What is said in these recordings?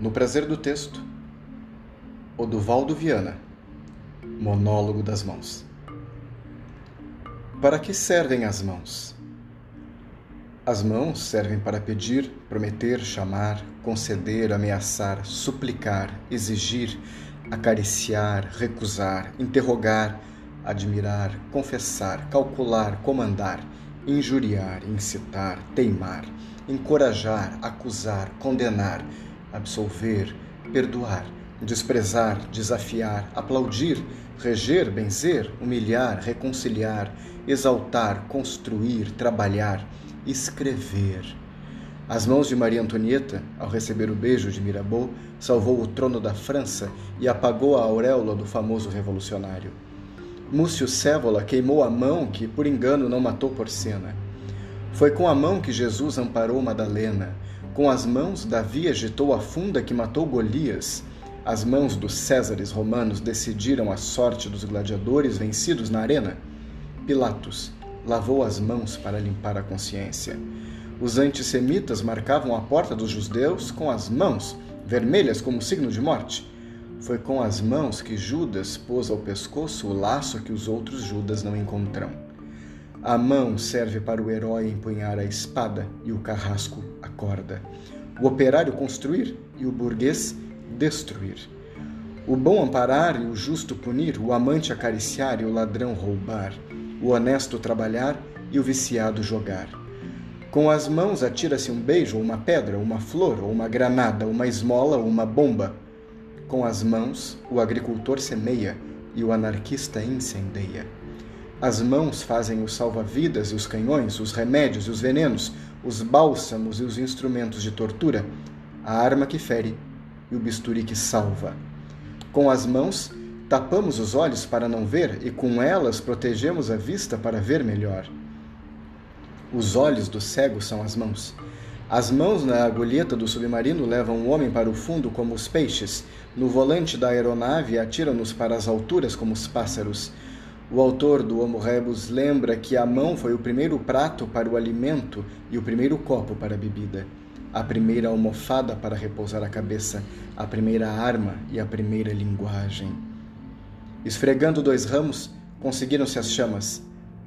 No prazer do texto, Oduvaldo Viana, Monólogo das Mãos. Para que servem as mãos? As mãos servem para pedir, prometer, chamar, conceder, ameaçar, suplicar, exigir, acariciar, recusar, interrogar, admirar, confessar, calcular, comandar, injuriar, incitar, teimar, encorajar, acusar, condenar absolver, perdoar, desprezar, desafiar, aplaudir, reger, benzer, humilhar, reconciliar, exaltar, construir, trabalhar, escrever. As mãos de Maria Antonieta, ao receber o beijo de Mirabeau, salvou o trono da França e apagou a auréola do famoso revolucionário. Múcio Cévola queimou a mão que, por engano, não matou Porcena. Foi com a mão que Jesus amparou Madalena, com as mãos, Davi agitou a funda que matou Golias. As mãos dos Césares romanos decidiram a sorte dos gladiadores vencidos na arena. Pilatos lavou as mãos para limpar a consciência. Os antissemitas marcavam a porta dos judeus com as mãos, vermelhas como signo de morte. Foi com as mãos que Judas pôs ao pescoço o laço que os outros Judas não encontram. A mão serve para o herói empunhar a espada e o carrasco a corda. O operário construir e o burguês destruir. O bom amparar e o justo punir, o amante acariciar e o ladrão roubar, o honesto trabalhar e o viciado jogar. Com as mãos atira-se um beijo, uma pedra, uma flor, ou uma granada, uma esmola, ou uma bomba. Com as mãos, o agricultor semeia e o anarquista incendeia. As mãos fazem os salva-vidas e os canhões, os remédios e os venenos, os bálsamos e os instrumentos de tortura, a arma que fere e o bisturi que salva. Com as mãos, tapamos os olhos para não ver e com elas protegemos a vista para ver melhor. Os olhos do cego são as mãos. As mãos na agulheta do submarino levam o homem para o fundo como os peixes, no volante da aeronave atiram-nos para as alturas como os pássaros. O autor do Homo Rebus lembra que a mão foi o primeiro prato para o alimento e o primeiro copo para a bebida, a primeira almofada para repousar a cabeça, a primeira arma e a primeira linguagem. Esfregando dois ramos, conseguiram-se as chamas.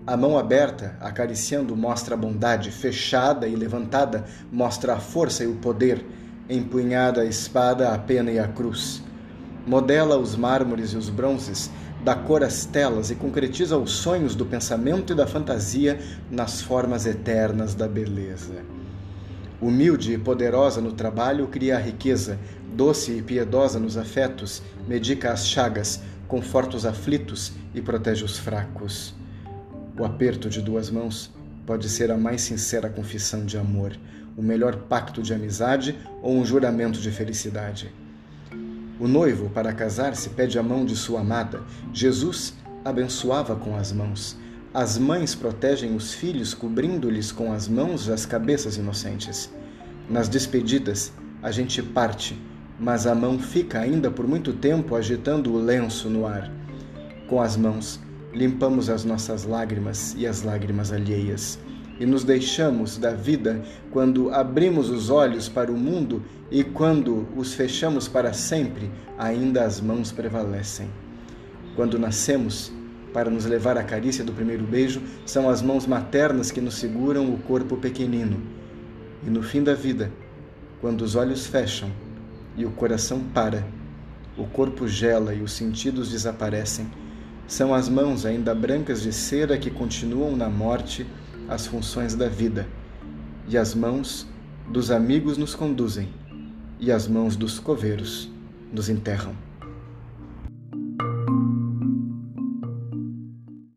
A mão aberta, acariciando, mostra a bondade, fechada e levantada, mostra a força e o poder, empunhada a espada, a pena e a cruz. Modela os mármores e os bronzes, dá cor às telas e concretiza os sonhos do pensamento e da fantasia nas formas eternas da beleza. Humilde e poderosa no trabalho, cria a riqueza, doce e piedosa nos afetos, medica as chagas, conforta os aflitos e protege os fracos. O aperto de duas mãos pode ser a mais sincera confissão de amor, o melhor pacto de amizade ou um juramento de felicidade. O noivo, para casar-se, pede a mão de sua amada. Jesus abençoava com as mãos. As mães protegem os filhos, cobrindo-lhes com as mãos as cabeças inocentes. Nas despedidas, a gente parte, mas a mão fica ainda por muito tempo agitando o lenço no ar. Com as mãos, limpamos as nossas lágrimas e as lágrimas alheias e nos deixamos da vida quando abrimos os olhos para o mundo e quando os fechamos para sempre, ainda as mãos prevalecem. Quando nascemos, para nos levar à carícia do primeiro beijo, são as mãos maternas que nos seguram o corpo pequenino. E no fim da vida, quando os olhos fecham e o coração para, o corpo gela e os sentidos desaparecem, são as mãos ainda brancas de cera que continuam na morte as funções da vida, e as mãos dos amigos nos conduzem, e as mãos dos coveiros nos enterram.